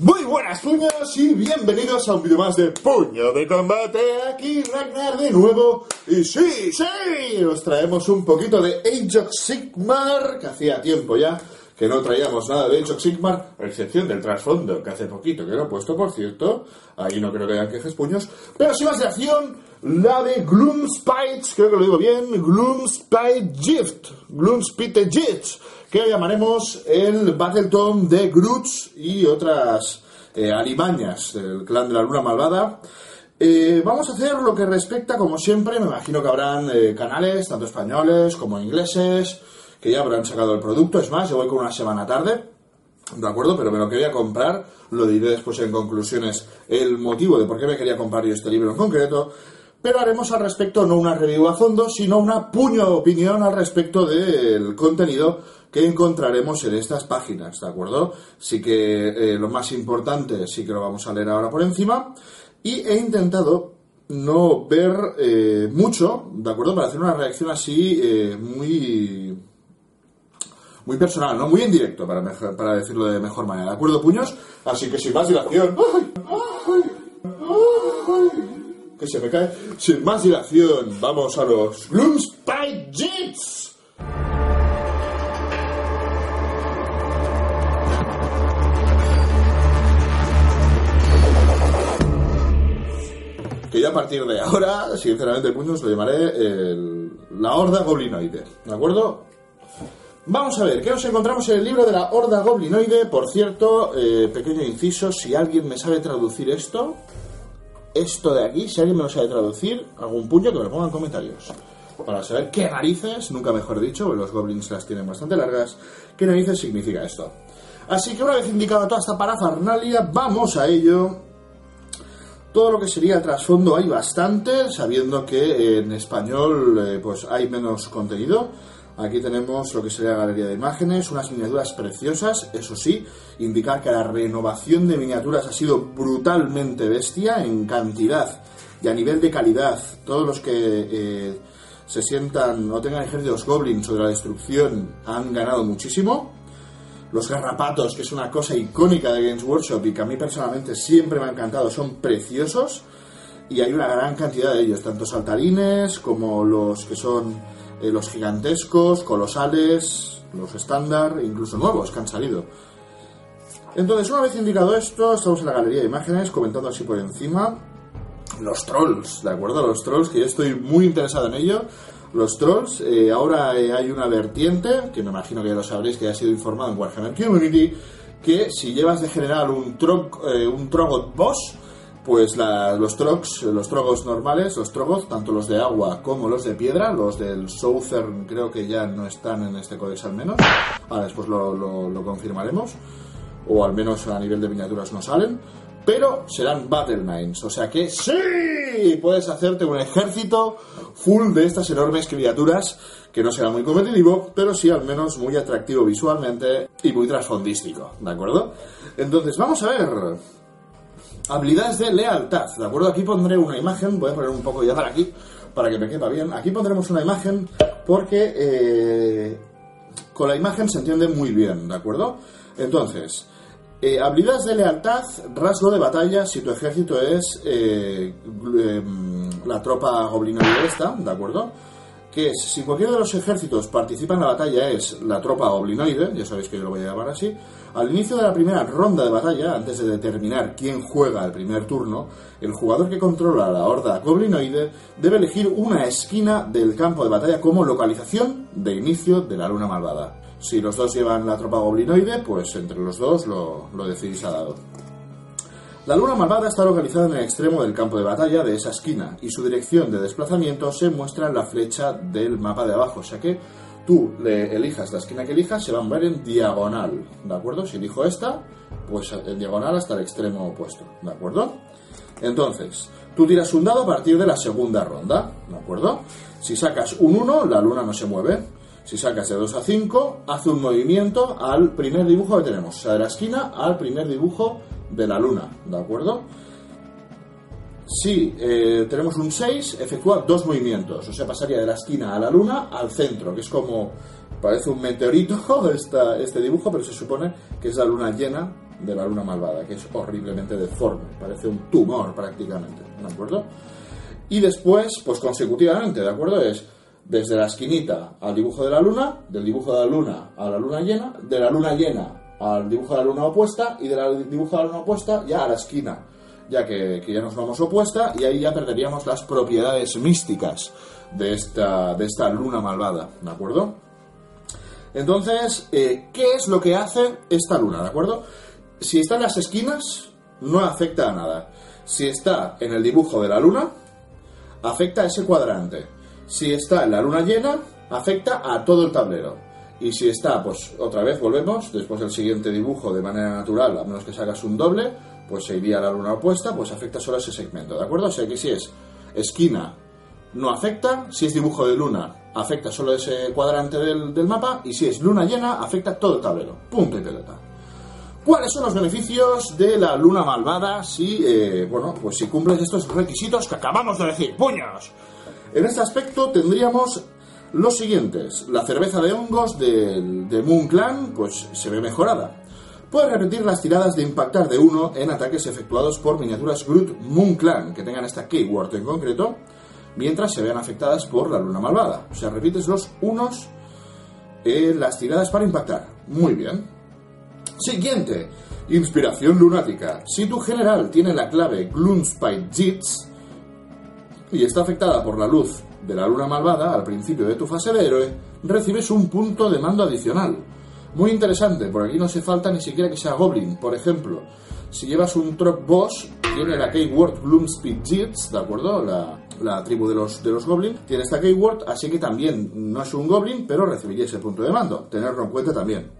Muy buenas puños y bienvenidos a un vídeo más de Puño de Combate. Aquí Ragnar de nuevo. Y sí, sí, os traemos un poquito de Age of Sigmar, que hacía tiempo ya que no traíamos nada de Age of Sigmar, a excepción del trasfondo, que hace poquito que lo he puesto, por cierto. Ahí no creo que hayan quejes puños. Pero sin más de acción, la de Gloomspite, creo que lo digo bien, Gloomspite Gift. Gloomspite Gift que llamaremos el Battleton de Groots y otras eh, alimañas del clan de la luna malvada. Eh, vamos a hacer lo que respecta, como siempre, me imagino que habrán eh, canales, tanto españoles como ingleses, que ya habrán sacado el producto. Es más, yo voy con una semana tarde, ¿de acuerdo? Pero me lo quería comprar, lo diré después en conclusiones el motivo de por qué me quería comprar yo este libro en concreto. Pero haremos al respecto no una review a fondo, sino una puño de opinión al respecto del contenido que encontraremos en estas páginas, ¿de acuerdo? Sí que eh, lo más importante sí que lo vamos a leer ahora por encima y he intentado no ver eh, mucho, ¿de acuerdo? Para hacer una reacción así eh, muy muy personal, ¿no? Muy en directo, para, para decirlo de mejor manera, ¿de acuerdo, puños? Así que sin más dilación... ¡Ay! ¡Ay! Que se me cae. Sin más dilación, vamos a los Gloomspite Jits. Que yo a partir de ahora, sinceramente, puños, lo llamaré la Horda Goblinoide. ¿De acuerdo? Vamos a ver, ¿qué nos encontramos en el libro de la Horda Goblinoide? Por cierto, eh, pequeño inciso, si alguien me sabe traducir esto, esto de aquí, si alguien me lo sabe traducir, algún puño que me lo ponga en comentarios. Para saber qué narices, nunca mejor dicho, los goblins las tienen bastante largas, qué narices significa esto. Así que una vez indicado toda esta parafernalia, vamos a ello todo lo que sería trasfondo hay bastante, sabiendo que en español eh, pues hay menos contenido. Aquí tenemos lo que sería la galería de imágenes, unas miniaturas preciosas, eso sí, indicar que la renovación de miniaturas ha sido brutalmente bestia en cantidad y a nivel de calidad. Todos los que eh, se sientan o tengan ejércitos goblins o de la destrucción han ganado muchísimo los garrapatos, que es una cosa icónica de Games Workshop y que a mí personalmente siempre me ha encantado, son preciosos y hay una gran cantidad de ellos, tanto saltarines como los que son eh, los gigantescos, colosales, los estándar, incluso nuevos que han salido. Entonces, una vez indicado esto, estamos en la galería de imágenes comentando así por encima los trolls, ¿de acuerdo? Los trolls, que yo estoy muy interesado en ello los trolls. Eh, ahora eh, hay una vertiente, que me imagino que ya lo sabréis, que ha sido informado en Warhammer Community, que si llevas de general un, eh, un Trogot Boss, pues los trogs, los trogos normales, los trogos, tanto los de agua como los de piedra, los del Southern creo que ya no están en este códex al menos, ahora después lo confirmaremos, o al menos a nivel de miniaturas no salen, pero serán Battle Nines, o sea que sí, puedes hacerte un ejército full de estas enormes criaturas que no será muy competitivo, pero sí al menos muy atractivo visualmente y muy trasfondístico, ¿de acuerdo? Entonces, vamos a ver. Habilidades de lealtad, ¿de acuerdo? Aquí pondré una imagen, voy a poner un poco ya para aquí, para que me quepa bien. Aquí pondremos una imagen porque eh, con la imagen se entiende muy bien, ¿de acuerdo? Entonces, eh, habilidades de lealtad, rasgo de batalla, si tu ejército es eh, em, la tropa goblinoide esta, ¿de acuerdo? Que es, si cualquiera de los ejércitos participa en la batalla es la tropa goblinoide, ya sabéis que yo lo voy a llamar así, al inicio de la primera ronda de batalla, antes de determinar quién juega el primer turno, el jugador que controla la horda goblinoide debe elegir una esquina del campo de batalla como localización de inicio de la luna malvada. Si los dos llevan la tropa goblinoide, pues entre los dos lo, lo decidís a dado. La luna malvada está localizada en el extremo del campo de batalla de esa esquina y su dirección de desplazamiento se muestra en la flecha del mapa de abajo, o sea que tú le elijas la esquina que elijas, se va a mover en diagonal, ¿de acuerdo? Si elijo esta, pues en diagonal hasta el extremo opuesto, ¿de acuerdo? Entonces, tú tiras un dado a partir de la segunda ronda, ¿de acuerdo? Si sacas un 1, la luna no se mueve. Si sacas de 2 a 5, hace un movimiento al primer dibujo que tenemos, o sea, de la esquina al primer dibujo de la luna, ¿de acuerdo? Si eh, tenemos un 6, efectúa dos movimientos, o sea, pasaría de la esquina a la luna al centro, que es como, parece un meteorito esta, este dibujo, pero se supone que es la luna llena de la luna malvada, que es horriblemente deforme, parece un tumor prácticamente, ¿de acuerdo? Y después, pues consecutivamente, ¿de acuerdo? Es desde la esquinita al dibujo de la luna, del dibujo de la luna a la luna llena, de la luna llena al dibujo de la luna opuesta y del dibujo de la luna opuesta ya a la esquina, ya que, ya nos vamos opuesta y ahí ya perderíamos las propiedades místicas de esta, de esta luna malvada, ¿de acuerdo? Entonces, eh, ¿qué es lo que hace esta luna, ¿de acuerdo? Si está en las esquinas, no afecta a nada. Si está en el dibujo de la luna, afecta a ese cuadrante. Si está la luna llena, afecta a todo el tablero. Y si está, pues otra vez volvemos, después del siguiente dibujo de manera natural, a menos que hagas un doble, pues se iría a la luna opuesta, pues afecta solo a ese segmento, ¿de acuerdo? O sea que si es esquina, no afecta, si es dibujo de luna, afecta solo ese cuadrante del, mapa, y si es luna llena, afecta todo el tablero. Punto y pelota. ¿Cuáles son los beneficios de la luna malvada si, eh, bueno, pues si cumples estos requisitos que acabamos de decir? ¡Puños! En este aspecto tendríamos los siguientes. La cerveza de hongos de, de Moon Clan, pues se ve mejorada. Puede repetir las tiradas de impactar de uno en ataques efectuados por miniaturas Groot Moon Clan, que tengan esta keyword en concreto, mientras se vean afectadas por la luna malvada. O sea, repites los unos en las tiradas para impactar. Muy bien. Siguiente. Inspiración lunática. Si tu general tiene la clave Gloomspite Jits y está afectada por la luz de la luna malvada al principio de tu fase de héroe, recibes un punto de mando adicional. Muy interesante, por aquí no hace falta ni siquiera que sea Goblin. Por ejemplo, si llevas un Trop Boss, tiene la keyword Gloomspite Jits, ¿de acuerdo? La, tribu de los, de los Goblin, tiene esta keyword, así que también no es un Goblin, pero recibiría ese punto de mando. Tenerlo en cuenta también.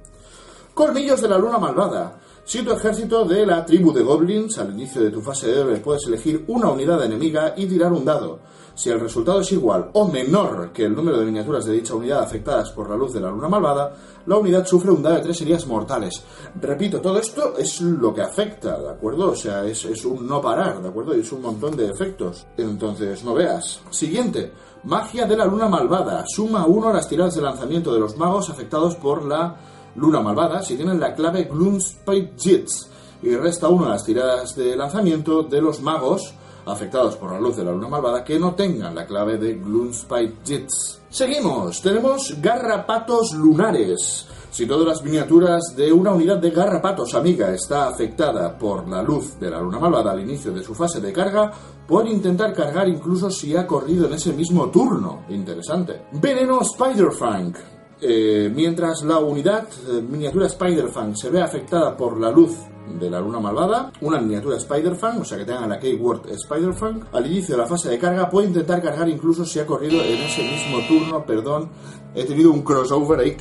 Colmillos de la luna malvada. Si tu ejército de la tribu de goblins al inicio de tu fase de héroe puedes elegir una unidad enemiga y tirar un dado. Si el resultado es igual o menor que el número de miniaturas de dicha unidad afectadas por la luz de la luna malvada, la unidad sufre un dado de tres heridas mortales. Repito, todo esto es lo que afecta, ¿de acuerdo? O sea, es, es un no parar, ¿de acuerdo? Y es un montón de efectos. Entonces, no veas. Siguiente. Magia de la luna malvada. Suma uno a las tiradas de lanzamiento de los magos afectados por la Luna Malvada si tienen la clave Gloomspite Jits y resta una de las tiradas de lanzamiento de los magos afectados por la luz de la luna malvada que no tengan la clave de Gloomspite Jits. Seguimos, tenemos garrapatos lunares. Si todas las miniaturas de una unidad de garrapatos amiga está afectada por la luz de la luna malvada al inicio de su fase de carga, pueden intentar cargar incluso si ha corrido en ese mismo turno. Interesante. Veneno Spider-Fang. Eh, mientras la unidad eh, miniatura Spider-Fan se ve afectada por la luz de la luna malvada, una miniatura Spider-Fan, o sea que tenga la keyword Spider-Fan, al inicio de la fase de carga puede intentar cargar incluso si ha corrido en ese mismo turno, perdón, he tenido un crossover ahí.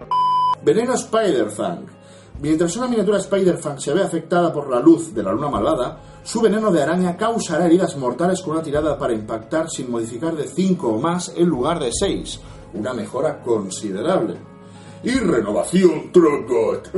Veneno Spider-Fan. Mientras una miniatura Spider-Fan se ve afectada por la luz de la luna malvada, su veneno de araña causará heridas mortales con una tirada para impactar sin modificar de 5 o más en lugar de 6 una mejora considerable. Y renovación Trogot.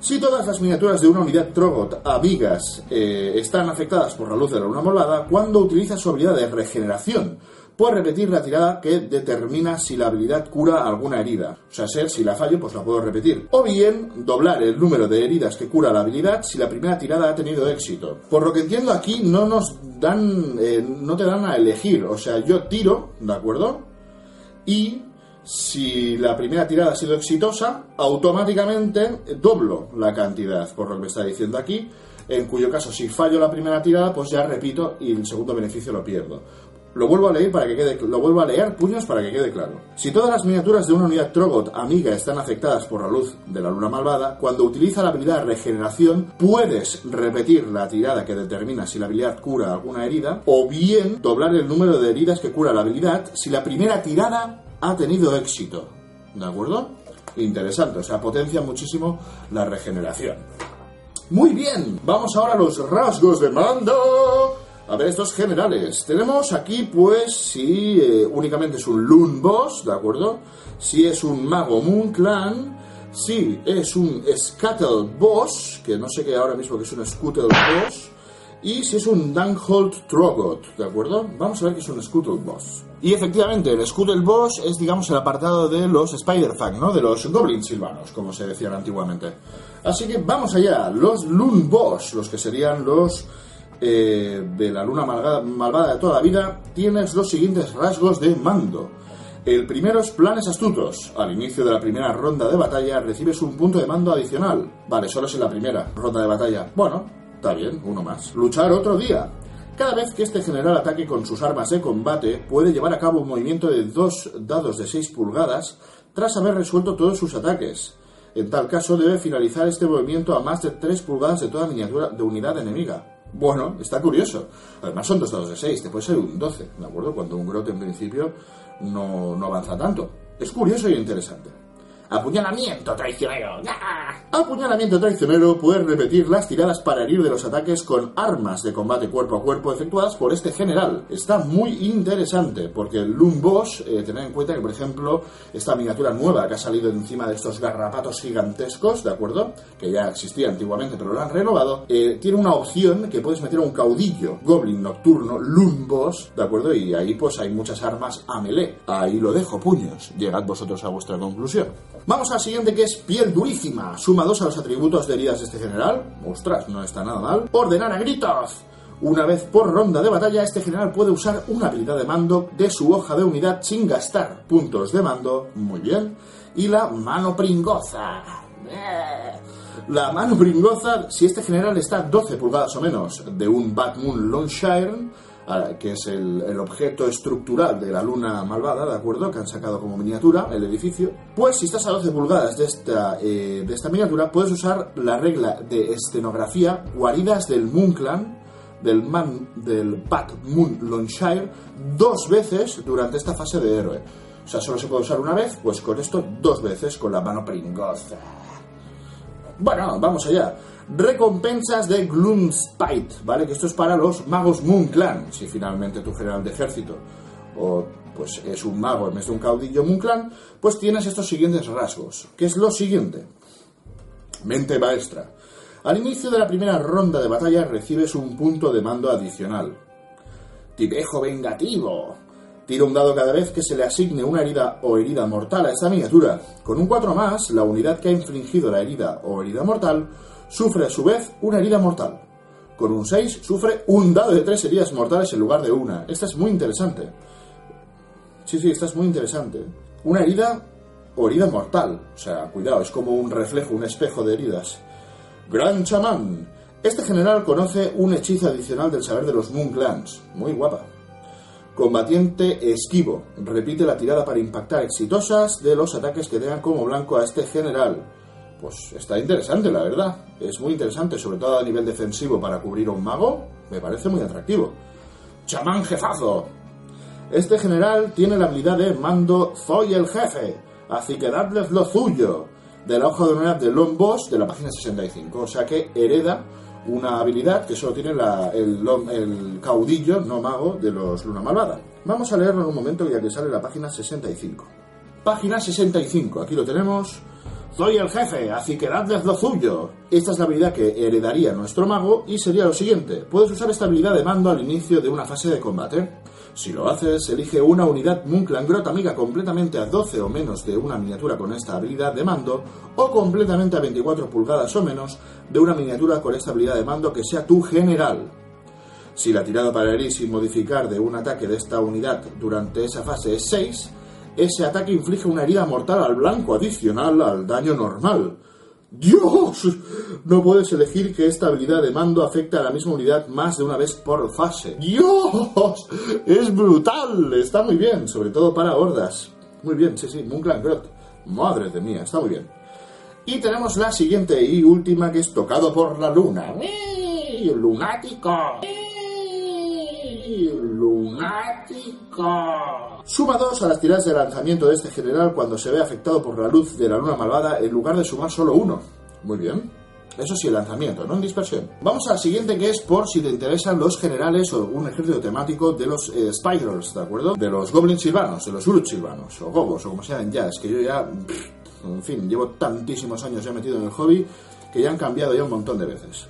Si todas las miniaturas de una unidad Trogot amigas eh, están afectadas por la luz de la luna molada, cuando utiliza su habilidad de regeneración, puede repetir la tirada que determina si la habilidad cura alguna herida. O sea, ser, si la fallo, pues la puedo repetir. O bien, doblar el número de heridas que cura la habilidad si la primera tirada ha tenido éxito. Por lo que entiendo aquí, no nos dan, eh, no te dan a elegir. O sea, yo tiro, ¿de acuerdo? Y si la primera tirada ha sido exitosa, automáticamente doblo la cantidad, por lo que me está diciendo aquí. En cuyo caso, si fallo la primera tirada, pues ya repito y el segundo beneficio lo pierdo. Lo vuelvo a leer para que quede, lo vuelvo a leer puños para que quede claro. Si todas las miniaturas de una unidad Trogot amiga están afectadas por la luz de la luna malvada, cuando utiliza la habilidad regeneración, puedes repetir la tirada que determina si la habilidad cura alguna herida, o bien doblar el número de heridas que cura la habilidad si la primera tirada ha tenido éxito. ¿De acuerdo? Interesante, o sea, potencia muchísimo la regeneración. Muy bien, vamos ahora a los rasgos de mando. A ver, estos generales. Tenemos aquí, pues, si eh, únicamente es un Loon Boss, ¿de acuerdo? Si es un Mago Moon Clan, si es un Scuttle Boss, que no sé qué ahora mismo que es un Scuttle Boss, y si es un Dunholt Trogot, ¿de acuerdo? Vamos a ver qué es un Scuttle Boss. Y efectivamente, el Scuttle Boss es, digamos, el apartado de los Spider-Fang, ¿no? De los Goblins silvanos, como se decían antiguamente. Así que vamos allá, los Loon Boss, los que serían los eh, de la luna malvada, de toda la vida, tienes los siguientes rasgos de mando. El primero es planes astutos. Al inicio de la primera ronda de batalla recibes un punto de mando adicional. Vale, solo es en la primera ronda de batalla. Bueno, está bien, uno más. Luchar otro día. Cada vez que este general ataque con sus armas de combate, puede llevar a cabo un movimiento de dos dados de 6 pulgadas tras haber resuelto todos sus ataques. En tal caso, debe finalizar este movimiento a más de 3 pulgadas de toda miniatura de unidad enemiga. Bueno, está curioso. Además son dos dados de 6, te puede ser un 12, ¿de acuerdo? Cuando un grote en principio no, no avanza tanto. Es curioso y interesante. Apuñalamiento traicionero. Apuñalamiento traicionero puede repetir las tiradas para herir de los ataques con armas de combate cuerpo a cuerpo efectuadas por este general. Está muy interesante porque el Loom Boss, eh, tener en cuenta que, por ejemplo, esta miniatura nueva que ha salido encima de estos garrapatos gigantescos, ¿de acuerdo? Que ya existía antiguamente pero lo han renovado, eh, tiene una opción que puedes meter a un caudillo, Goblin Nocturno, Loom Boss, ¿de acuerdo? Y ahí pues hay muchas armas a melee. Ahí lo dejo, puños. Llegad vosotros a vuestra conclusión. Vamos al siguiente que es piel durísima. Suma dos a los atributos de heridas de este general. Ostras, no está nada mal. Ordenar a gritos. Una vez por ronda de batalla, este general puede usar una habilidad de mando de su hoja de unidad sin gastar puntos de mando. Muy bien. Y la mano pringoza. La mano pringoza, si este general está 12 pulgadas o menos de un Batmoon Longshire, que es el, objeto estructural de la luna malvada, ¿de acuerdo? Que han sacado como miniatura el edificio. Pues si estás a 12 pulgadas de esta, eh, de esta miniatura, puedes usar la regla de escenografía Guaridas del Moon Clan, del, man, del Bat Moon Longshire, dos veces durante esta fase de héroe. O sea, solo se puede usar una vez, pues con esto dos veces con la mano pringosa. Bueno, vamos allá. Recompensas de Gloomspite, ¿vale? Que esto es para los magos Moon Clan, si finalmente tu general de ejército o pues es un mago en vez de un caudillo Moon Clan, pues tienes estos siguientes rasgos, que es lo siguiente. Mente maestra. Al inicio de la primera ronda de batalla recibes un punto de mando adicional. Tipejo vengativo. Tira un dado cada vez que se le asigne una herida o herida mortal a esta miniatura. Con un 4 más, la unidad que ha infligido la herida o herida mortal sufre a su vez una herida mortal. Con un 6 sufre un dado de 3 heridas mortales en lugar de una. Esta es muy interesante. Sí, sí, esta es muy interesante. Una herida o herida mortal. O sea, cuidado, es como un reflejo, un espejo de heridas. Gran chamán. Este general conoce un hechizo adicional del saber de los Moon Clans. Muy guapa. Combatiente esquivo. Repite la tirada para impactar exitosas de los ataques que tengan como blanco a este general pues está interesante, la verdad. Es muy interesante, sobre todo a nivel defensivo para cubrir a un mago. Me parece muy atractivo. Chamán jefazo. Este general tiene la habilidad de mando Soy el jefe, así que dadles lo suyo. De la hoja de unidad de Long Boss de la página 65. O sea que hereda una habilidad que solo tiene el, el, caudillo, no mago, de los Luna Malvada. Vamos a leerlo en un momento ya que sale la página 65. Página 65, aquí lo tenemos. Soy el jefe, así que dadles lo suyo. Esta es la habilidad que heredaría nuestro mago y sería lo siguiente. Puedes usar esta habilidad de mando al inicio de una fase de combate. Si lo haces, elige una unidad Moonclan Grot amiga completamente a 12 o menos de una miniatura con esta habilidad de mando, o completamente a 24 pulgadas o menos de una miniatura con esta habilidad de mando que sea tu general. Si la tirada para herir sin modificar de un ataque de esta unidad durante esa fase es 6, ese ataque inflige una herida mortal al blanco adicional al daño normal. ¡Dios! No puedes elegir que esta habilidad de mando afecte a la misma unidad más de una vez por fase. ¡Dios! ¡Es brutal! Está muy bien, sobre todo para hordas. Muy bien, sí, sí, Moonclan Grot. Madre de mía, está muy bien. Y tenemos la siguiente y última que es tocado por la luna. ¡Lunático! ¡Lunático! Suma 2 a las tiradas de lanzamiento de este general cuando se ve afectado por la luz de la luna malvada en lugar de sumar solo uno. Muy bien. Eso sí, el lanzamiento, no en dispersión. Vamos al siguiente que es por si te interesan los generales o un ejército temático de los eh, Spiders, ¿de acuerdo? De los Goblins silvanos, de los Urut silvanos, o Gobos, o como se llaman ya. Es que yo ya, en fin, llevo tantísimos años ya metido en el hobby que ya han cambiado ya un montón de veces.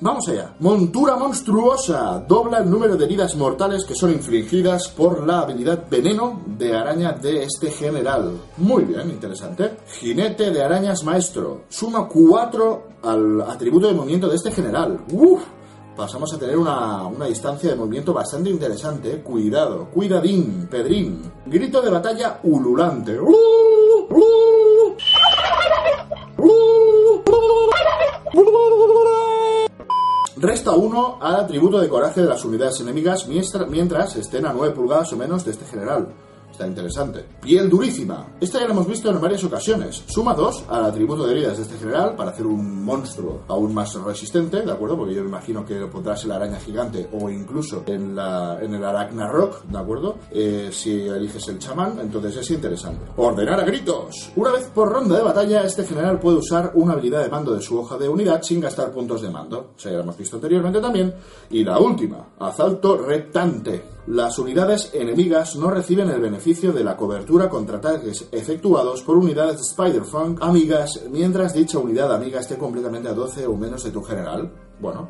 Vamos allá. Montura monstruosa. Dobla el número de heridas mortales que son infligidas por la habilidad veneno de araña de este general. Muy bien, interesante. Jinete de arañas maestro. Suma 4 al atributo de movimiento de este general. Uf, pasamos a tener una, una, distancia de movimiento bastante interesante. Cuidado, cuidadín, Pedrín. Grito de batalla ululante. Resta 1 al atributo de coraje de las unidades enemigas mientras estén a 9 pulgadas o menos de este general. Está interesante. Piel durísima. Esta ya la hemos visto en varias ocasiones. Suma 2 al atributo de heridas de este general para hacer un monstruo aún más resistente, ¿de acuerdo? Porque yo me imagino que podrás en la araña gigante o incluso en, la, en el Rock, ¿de acuerdo? Eh, si eliges el chamán, entonces es interesante. Ordenar a gritos. Una vez por ronda de batalla, este general puede usar una habilidad de mando de su hoja de unidad sin gastar puntos de mando. O sea, ya lo hemos visto anteriormente también. Y la última, asalto reptante las unidades enemigas no reciben el beneficio de la cobertura contra ataques efectuados por unidades de Spider-Funk amigas mientras dicha unidad amiga esté completamente a 12 o menos de tu general. Bueno,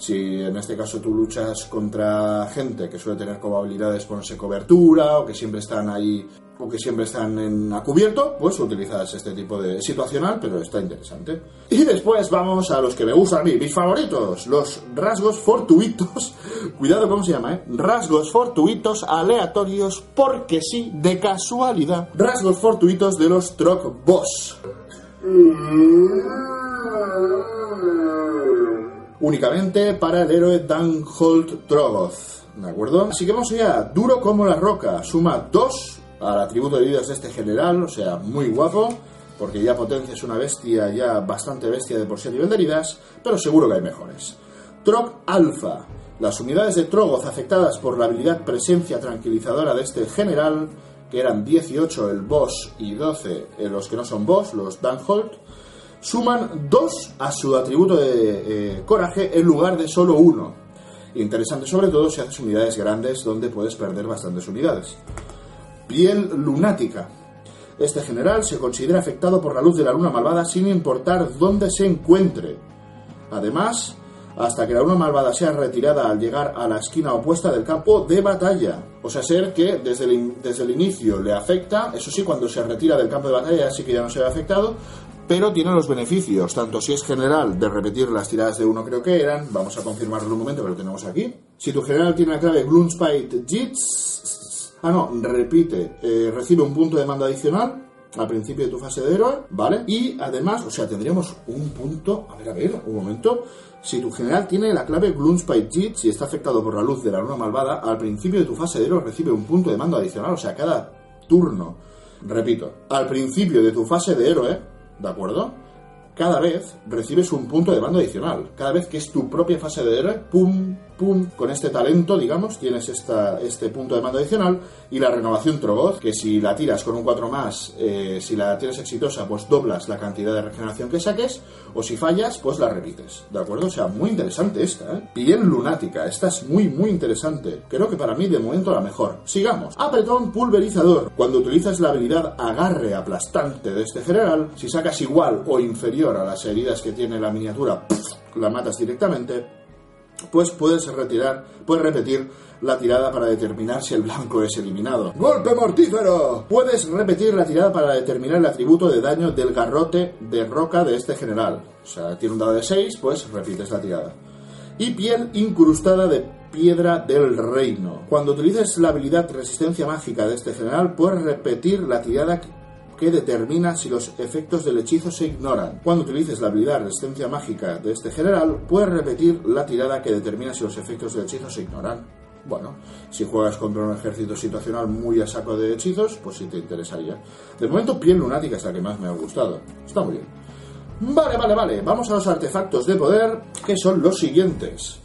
si en este caso tú luchas contra gente que suele tener como habilidades ponerse cobertura o que siempre están ahí o que siempre están en a cubierto, pues utilizas este tipo de situacional, pero está interesante. Y después vamos a los que me gustan a mí, mis favoritos, los rasgos fortuitos. Cuidado cómo se llama, ¿eh? Rasgos fortuitos aleatorios porque sí, de casualidad. Rasgos fortuitos de los Troc Boss. Únicamente para el héroe Danholt Trogoth. ¿De acuerdo? Así que vamos allá. Duro como la roca. Suma 2 al atributo de heridas de este general, o sea, muy guapo, porque ya Potencia es una bestia, ya bastante bestia de por sí a nivel de heridas, pero seguro que hay mejores. Trog Alpha. Las unidades de Trogoth afectadas por la habilidad presencia tranquilizadora de este general, que eran 18 el boss y 12 los que no son boss, los Danholt, suman 2 a su atributo de eh, coraje en lugar de solo 1. Interesante sobre todo si haces unidades grandes donde puedes perder bastantes unidades piel lunática. Este general se considera afectado por la luz de la luna malvada sin importar dónde se encuentre. Además, hasta que la luna malvada sea retirada al llegar a la esquina opuesta del campo de batalla. O sea, ser que desde el, desde el inicio le afecta, eso sí, cuando se retira del campo de batalla sí que ya no se ve afectado, pero tiene los beneficios, tanto si es general de repetir las tiradas de uno creo que eran, vamos a confirmarlo un momento, pero lo tenemos aquí. Si tu general tiene la clave Gloomspite Jits, Ah, no, repite, eh, recibe un punto de mando adicional al principio de tu fase de héroe, ¿vale? Y además, o sea, tendríamos un punto. A ver, a ver, un momento. Si tu general tiene la clave Gloomspite Jit, si está afectado por la luz de la luna malvada, al principio de tu fase de héroe recibe un punto de mando adicional, o sea, cada turno. Repito, al principio de tu fase de héroe, ¿de acuerdo? Cada vez recibes un punto de mando adicional. Cada vez que es tu propia fase de héroe, pum, con este talento, digamos, tienes esta, este punto de mando adicional y la renovación Trogoth, que si la tiras con un 4 más, eh, si la tienes exitosa, pues doblas la cantidad de regeneración que saques, o si fallas, pues la repites, ¿de acuerdo? O sea, muy interesante esta, ¿eh? Piel lunática, esta es muy, muy interesante. Creo que para mí de momento la mejor. Sigamos. Apretón pulverizador. Cuando utilizas la habilidad agarre aplastante de este general, si sacas igual o inferior a las heridas que tiene la miniatura, la matas directamente pues puedes retirar, puedes repetir la tirada para determinar si el blanco es eliminado. ¡Golpe mortífero! Puedes repetir la tirada para determinar el atributo de daño del garrote de roca de este general. O sea, tiene un dado de 6, pues repites la tirada. Y piel incrustada de piedra del reino. Cuando utilices la habilidad resistencia mágica de este general, puedes repetir la tirada que determina si los efectos del hechizo se ignoran. Cuando utilices la habilidad resistencia mágica de este general, puedes repetir la tirada que determina si los efectos del hechizo se ignoran. Bueno, si juegas contra un ejército situacional muy a saco de hechizos, pues sí te interesaría. De momento, piel lunática es la que más me ha gustado. Está muy bien. Vale, vale, vale. Vamos a los artefactos de poder, que son los siguientes.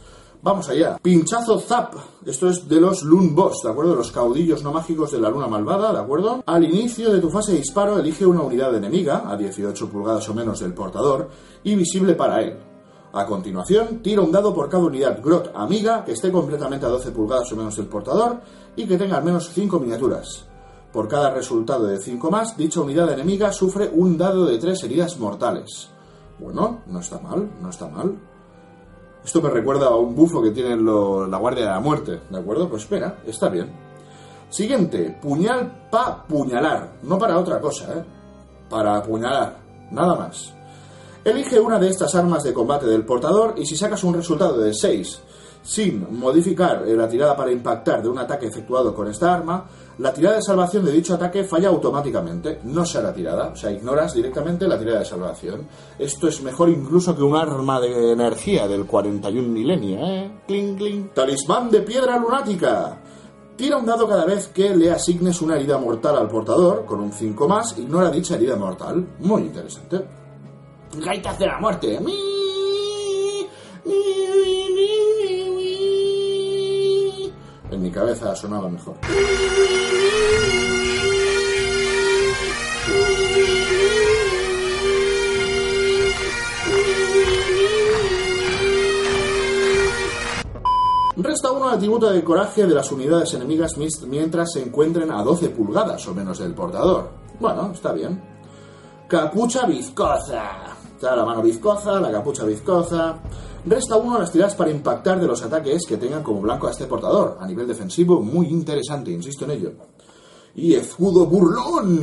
Vamos allá. Pinchazo Zap. Esto es de los Loon Boss, ¿de acuerdo? Los caudillos no mágicos de la luna malvada, ¿de acuerdo? Al inicio de tu fase de disparo, elige una unidad enemiga, a 18 pulgadas o menos del portador, y visible para él. A continuación, tira un dado por cada unidad Grot amiga que esté completamente a 12 pulgadas o menos del portador y que tenga al menos 5 miniaturas. Por cada resultado de 5 más, dicha unidad enemiga sufre un dado de 3 heridas mortales. Bueno, no está mal, no está mal. Esto me recuerda a un bufo que tiene lo- la Guardia de la Muerte, ¿de acuerdo? Pues espera, está bien. Siguiente, puñal pa puñalar. No para otra cosa, ¿eh? Para apuñalar, nada más. Elige una de estas armas de combate del portador y si sacas un resultado de 6 sin modificar la tirada para impactar de un ataque efectuado con esta arma, la tirada de salvación de dicho ataque falla automáticamente, no se hará tirada, o sea, ignoras directamente la tirada de salvación. Esto es mejor incluso que un arma de energía del 41 milenio, ¿eh? Cling, cling. Talismán de piedra lunática. Tira un dado cada vez que le asignes una herida mortal al portador, con un 5 más, ignora dicha herida mortal. Muy interesante. Gaitas de la muerte. Mi cabeza sonaba mejor. Resta uno al atributo de coraje de las unidades enemigas mientras se encuentren a 12 pulgadas o menos del portador. Bueno, está bien. Capucha viscosa. Está la mano viscosa, la capucha viscosa. Resta uno a las tiradas para impactar de los ataques que tengan como blanco a este portador. A nivel defensivo, muy interesante, insisto en ello. Y escudo burlón.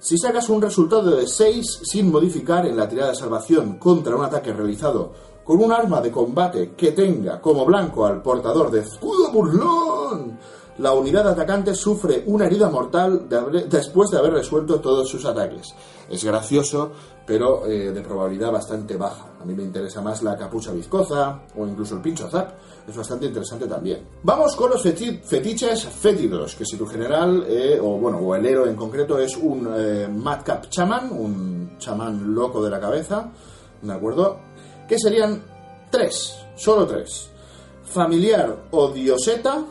Si sacas un resultado de 6 sin modificar en la tirada de salvación contra un ataque realizado con un arma de combate que tenga como blanco al portador de escudo burlón, la unidad atacante sufre una herida mortal después de haber resuelto todos sus ataques. Es gracioso, pero eh, de probabilidad bastante baja. A mí me interesa más la capucha viscosa o incluso el pincho zap. Es bastante interesante también. Vamos con los feti- fetiches fétidos, que si tu general, eh, o bueno, o el héroe en concreto, es un eh, madcap chamán, un chamán loco de la cabeza, ¿de acuerdo? Que serían tres, solo tres. Familiar o dioseta,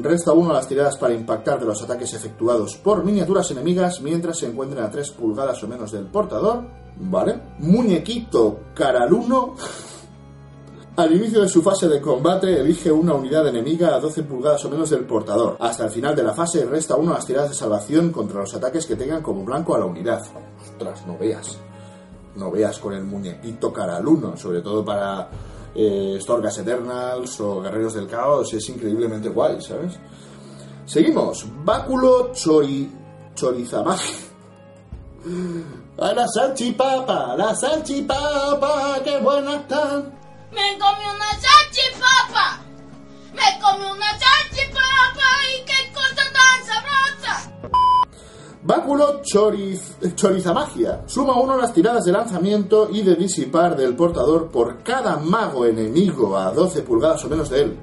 resta uno a las tiradas para impactar de los ataques efectuados por miniaturas enemigas mientras se encuentren a 3 pulgadas o menos del portador, ¿vale? Muñequito caraluno, al inicio de su fase de combate, elige una unidad enemiga a 12 pulgadas o menos del portador. Hasta el final de la fase, resta uno a las tiradas de salvación contra los ataques que tengan como blanco a la unidad. Ostras, no veas. No veas con el muñequito caraluno, sobre todo para eh, Eternals o Guerreros del Caos, es increíblemente guay, ¿sabes? Seguimos. Báculo chori... chorizamaje. A la salchipapa, la salchipapa, qué buena están. Me comí una salchipapa. Me comí una salchipapa y qué. Báculo choriz, chorizamagia. Suma uno las tiradas de lanzamiento y de disipar del portador por cada mago enemigo a 12 pulgadas o menos de él.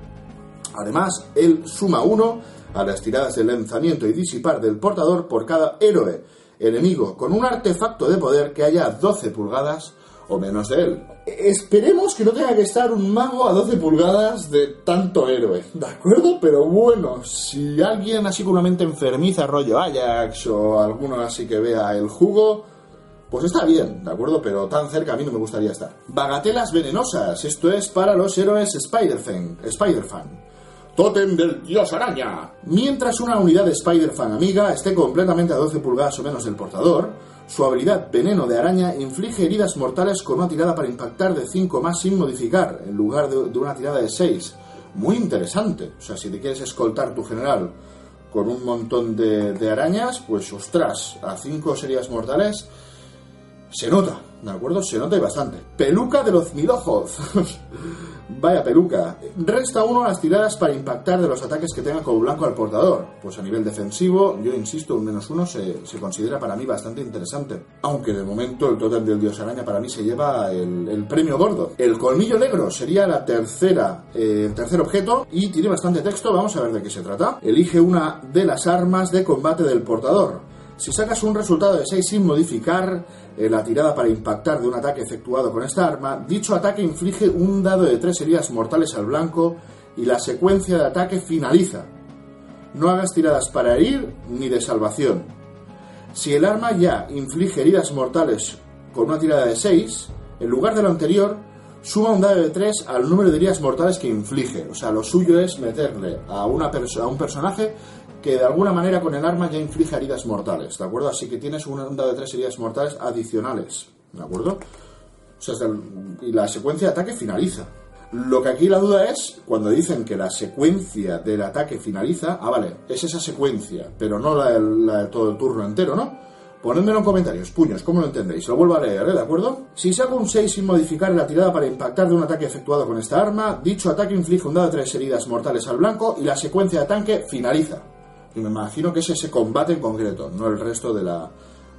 Además, él suma uno a las tiradas de lanzamiento y disipar del portador por cada héroe enemigo con un artefacto de poder que haya a 12 pulgadas o menos él. Esperemos que no tenga que estar un mago a 12 pulgadas de tanto héroe, ¿de acuerdo? Pero bueno, si alguien así con una mente enfermiza, rollo Ajax o alguno así que vea el jugo, pues está bien, ¿de acuerdo? Pero tan cerca a mí no me gustaría estar. Bagatelas venenosas, esto es para los héroes Spider-Fan. Spider-Fan. Tótem del dios araña. Mientras una unidad de Spider-Fan amiga esté completamente a 12 pulgadas o menos del portador, su habilidad Veneno de Araña inflige heridas mortales con una tirada para impactar de 5 más sin modificar, en lugar de, una tirada de 6. Muy interesante. O sea, si te quieres escoltar tu general con un montón de, de arañas, pues ostras, a 5 heridas mortales se nota, ¿de acuerdo? Se nota y bastante. Peluca de los mil ojos. Vaya peluca. Resta uno a las tiradas para impactar de los ataques que tenga como blanco al portador. Pues a nivel defensivo, yo insisto, un menos uno se, considera para mí bastante interesante. Aunque de momento el totem del dios araña para mí se lleva el, premio gordo. El colmillo negro sería la tercera, eh, el tercer objeto y tiene bastante texto. Vamos a ver de qué se trata. Elige una de las armas de combate del portador. Si sacas un resultado de 6 sin modificar eh, la tirada para impactar de un ataque efectuado con esta arma, dicho ataque inflige un dado de 3 heridas mortales al blanco y la secuencia de ataque finaliza. No hagas tiradas para herir ni de salvación. Si el arma ya inflige heridas mortales con una tirada de 6, en lugar de lo anterior, suma un dado de 3 al número de heridas mortales que inflige. O sea, lo suyo es meterle a, una perso- a un personaje que de alguna manera con el arma ya inflige heridas mortales, ¿de acuerdo? Así que tienes un un dado de 3 heridas mortales adicionales, ¿de acuerdo? Y la secuencia de ataque finaliza. Lo que aquí la duda es cuando dicen que la secuencia del ataque finaliza. Ah, vale, es esa secuencia, pero no la, la todo el turno entero, ¿no? Ponedmelo en comentarios, puños, ¿cómo lo entendéis? Lo vuelvo a leer, ¿eh? ¿De acuerdo? Si saco un 6 sin modificar la tirada para impactar de un ataque efectuado con esta arma, dicho ataque inflige un dado de 3 heridas mortales al blanco y la secuencia de ataque finaliza. Y me imagino que es ese combate en concreto, no el resto de la,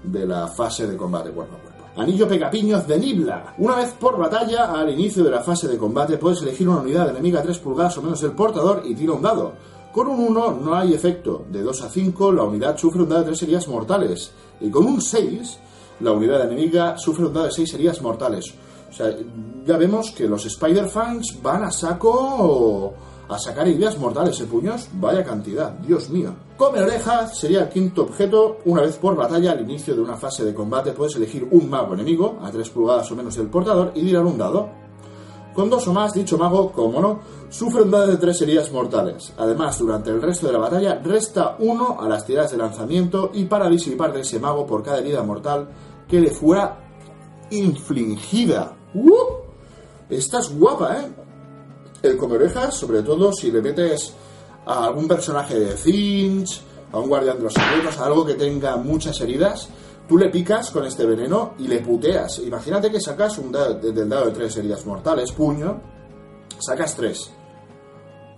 de la fase de combate cuerpo a cuerpo. Anillo Pegapiños de Nibla. Una vez por batalla, al inicio de la fase de combate, puedes elegir una unidad enemiga a 3 pulgadas o menos del portador y tira un dado. Con un 1 no hay efecto. De 2 a 5, la unidad sufre un dado de 3 heridas mortales. Y con un 6, la unidad enemiga sufre un dado de 6 heridas mortales. O sea, ya vemos que los Spider-Fans van a saco a sacar heridas mortales, ¿eh, puños? Vaya cantidad, Dios mío. Come orejas sería el quinto objeto. Una vez por batalla, al inicio de una fase de combate, puedes elegir un mago enemigo, a 3 pulgadas o menos del portador, y tirar un dado. Con dos o más, dicho mago, como no, sufre un dado de 3 heridas mortales. Además, durante el resto de la batalla, resta uno a las tiradas de lanzamiento y para disipar de ese mago por cada herida mortal que le fuera infligida. ¡Uh! Estás guapa, ¿eh? El come orejas, sobre todo si le metes a algún personaje de Finch, a un guardián de los secretos, a algo que tenga muchas heridas, tú le picas con este veneno y le puteas. Imagínate que sacas un del dado de tres heridas mortales, puño, sacas tres.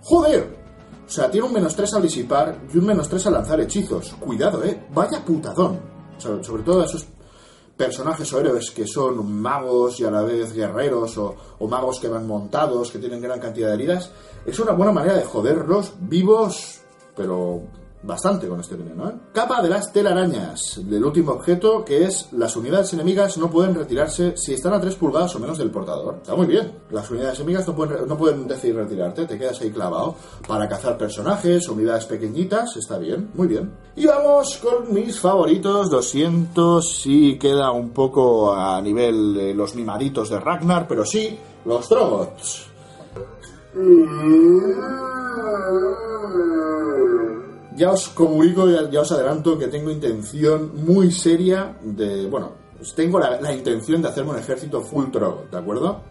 ¡Joder! O sea, tiene un menos 3 al disipar y un menos 3 al lanzar hechizos. Cuidado, eh. Vaya putadón. Sobre todo esos personajes o héroes que son magos y a la vez guerreros o, magos que van montados, que tienen gran cantidad de heridas, es una buena manera de joderlos vivos, pero bastante con este veneno. ¿eh? Capa de las telarañas, del último objeto, que es las unidades enemigas no pueden retirarse si están a 3 pulgadas o menos del portador. Está muy bien. Las unidades enemigas no pueden, decidir retirarte, te quedas ahí clavado. Para cazar personajes, unidades pequeñitas, está bien, muy bien. Y vamos con mis favoritos, 200, sí queda un poco a nivel los mimaditos de Ragnar, pero sí, los Trogots. Ya os comunico, ya, ya, os adelanto que tengo intención muy seria de, bueno, tengo la, la intención de hacerme un ejército full troll, ¿de acuerdo?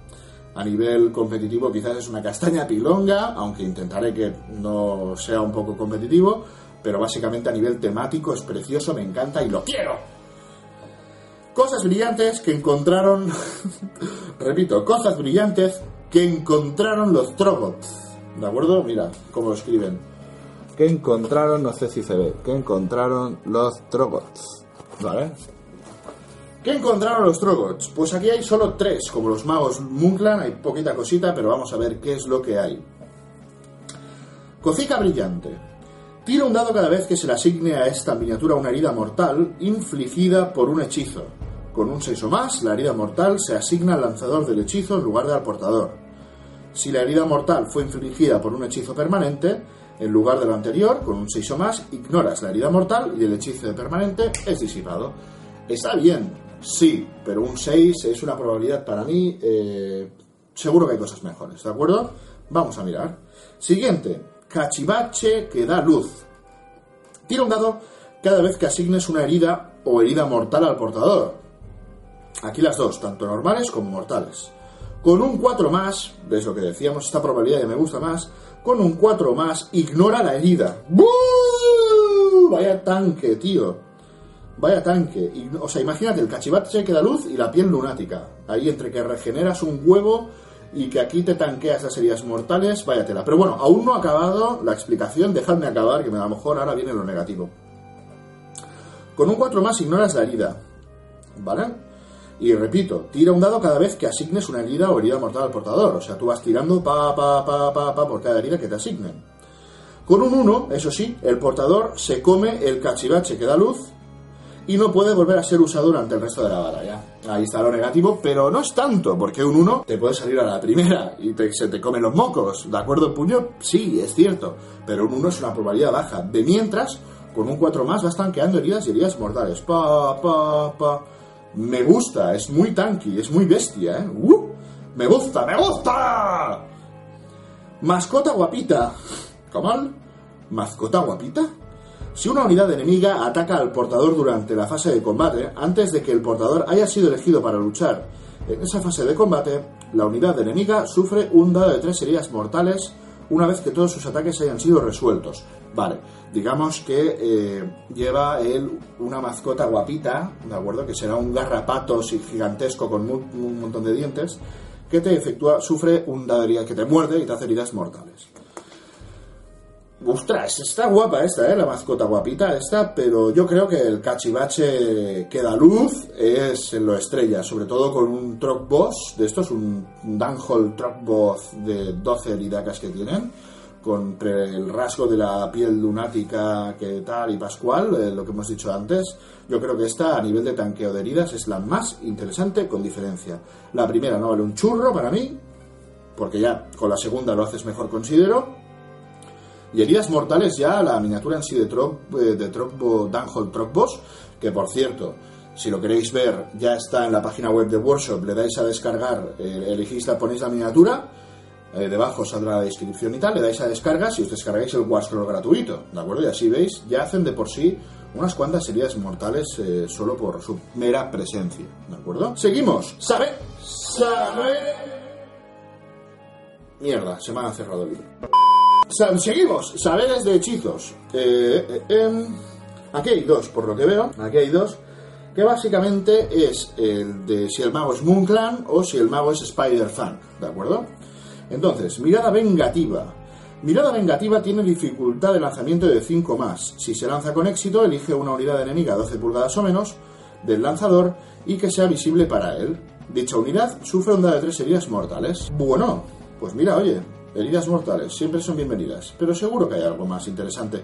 A nivel competitivo quizás es una castaña pilonga, aunque intentaré que no sea un poco competitivo, pero básicamente a nivel temático es precioso, me encanta y lo quiero. Cosas brillantes que encontraron, repito, cosas brillantes que encontraron los Trogots, ¿de acuerdo? Mira cómo lo escriben que encontraron, no sé si se ve, que encontraron los Trogots. ¿Vale? ¿Qué encontraron los Trogots? Pues aquí hay solo tres, como los magos Munklan, hay poquita cosita, pero vamos a ver qué es lo que hay. Cocica brillante. Tira un dado cada vez que se le asigne a esta miniatura una herida mortal infligida por un hechizo. Con un 6 o más, la herida mortal se asigna al lanzador del hechizo en lugar del portador. Si la herida mortal fue infligida por un hechizo permanente, en lugar de lo anterior, con un 6 o más, ignoras la herida mortal y el hechizo de permanente es disipado. Está bien, sí, pero un 6 es una probabilidad para mí. Eh, seguro que hay cosas mejores, ¿de acuerdo? Vamos a mirar. Siguiente, cachivache que da luz. Tira un dado cada vez que asignes una herida o herida mortal al portador. Aquí las dos, tanto normales como mortales. Con un 4 más, es lo que decíamos, esta probabilidad ya me gusta más, con un 4 más, ignora la herida. ¡Buu! Vaya tanque, tío. Vaya tanque. O sea, imagínate, el cachivache que da luz y la piel lunática. Ahí entre que regeneras un huevo y que aquí te tanqueas las heridas mortales, vaya tela. Pero bueno, aún no ha acabado la explicación, dejadme acabar, que a lo mejor ahora viene lo negativo. Con un 4 más ignoras la herida. ¿Vale? Y repito, tira un dado cada vez que asignes una herida o herida mortal al portador. O sea, tú vas tirando pa, pa, pa, pa, pa por cada herida que te asignen. Con un 1, eso sí, el portador se come el cachivache que da luz y no puede volver a ser usado durante el resto de la batalla. Ahí está lo negativo, pero no es tanto, porque un 1 te puede salir a la primera y te, se te comen los mocos. ¿De acuerdo, puño? Sí, es cierto, pero un 1 es una probabilidad baja. De mientras, con un 4 más vas tanqueando heridas y heridas mortales. Pa, pa, pa. Me gusta, es muy tanky, es muy bestia, ¿eh? ¡Uh! ¡Me gusta, me gusta! Mascota guapita. ¿Cómo? ¿Mascota guapita? Si una unidad enemiga ataca al portador durante la fase de combate, antes de que el portador haya sido elegido para luchar, En esa fase de combate, la unidad enemiga sufre un dado de tres heridas mortales una vez que todos sus ataques hayan sido resueltos. Vale, digamos que eh, lleva él una mascota guapita, ¿de acuerdo? Que será un garrapato gigantesco con un montón de dientes, que te efectúa, sufre un herida que te muerde y te hace heridas mortales. Ostras, está guapa esta, ¿eh? La mascota guapita esta, pero yo creo que el cachivache que da luz es en lo estrella, sobre todo con un truck boss de estos, un Dunhole truck boss de 12 heridacas que tienen, con el rasgo de la piel lunática que tal y pascual, eh, lo que hemos dicho antes. Yo creo que esta, a nivel de tanqueo de heridas, es la más interesante con diferencia. La primera no vale un churro para mí, porque ya con la segunda lo haces mejor, considero. Y heridas mortales ya la miniatura en sí de, Trop, eh, de que por cierto, si lo queréis ver, ya está en la página web de Workshop, le dais a descargar, eh, elegís la, ponéis la miniatura, eh, debajo saldrá la descripción y tal, le dais a descarga si os descargáis el Warscroll gratuito, ¿de acuerdo? Y así veis, ya hacen de por sí unas cuantas heridas mortales eh, solo por su mera presencia, ¿de acuerdo? Seguimos, ¿sabe? ¿Sabe? Mierda, se me ha cerrado el libro. Seguimos, saberes de hechizos. Eh, eh, em, aquí hay dos, por lo que veo. Aquí hay dos. Que básicamente es el de si el mago es Moonclan o si el mago es Spider-Fan. ¿De acuerdo? Entonces, mirada vengativa. Mirada vengativa tiene dificultad de lanzamiento de 5 más. Si se lanza con éxito, elige una unidad enemiga 12 pulgadas o menos del lanzador y que sea visible para él. Dicha unidad sufre onda de 3 heridas mortales. Bueno, pues mira, oye, heridas mortales siempre son bienvenidas, pero seguro que hay algo más interesante.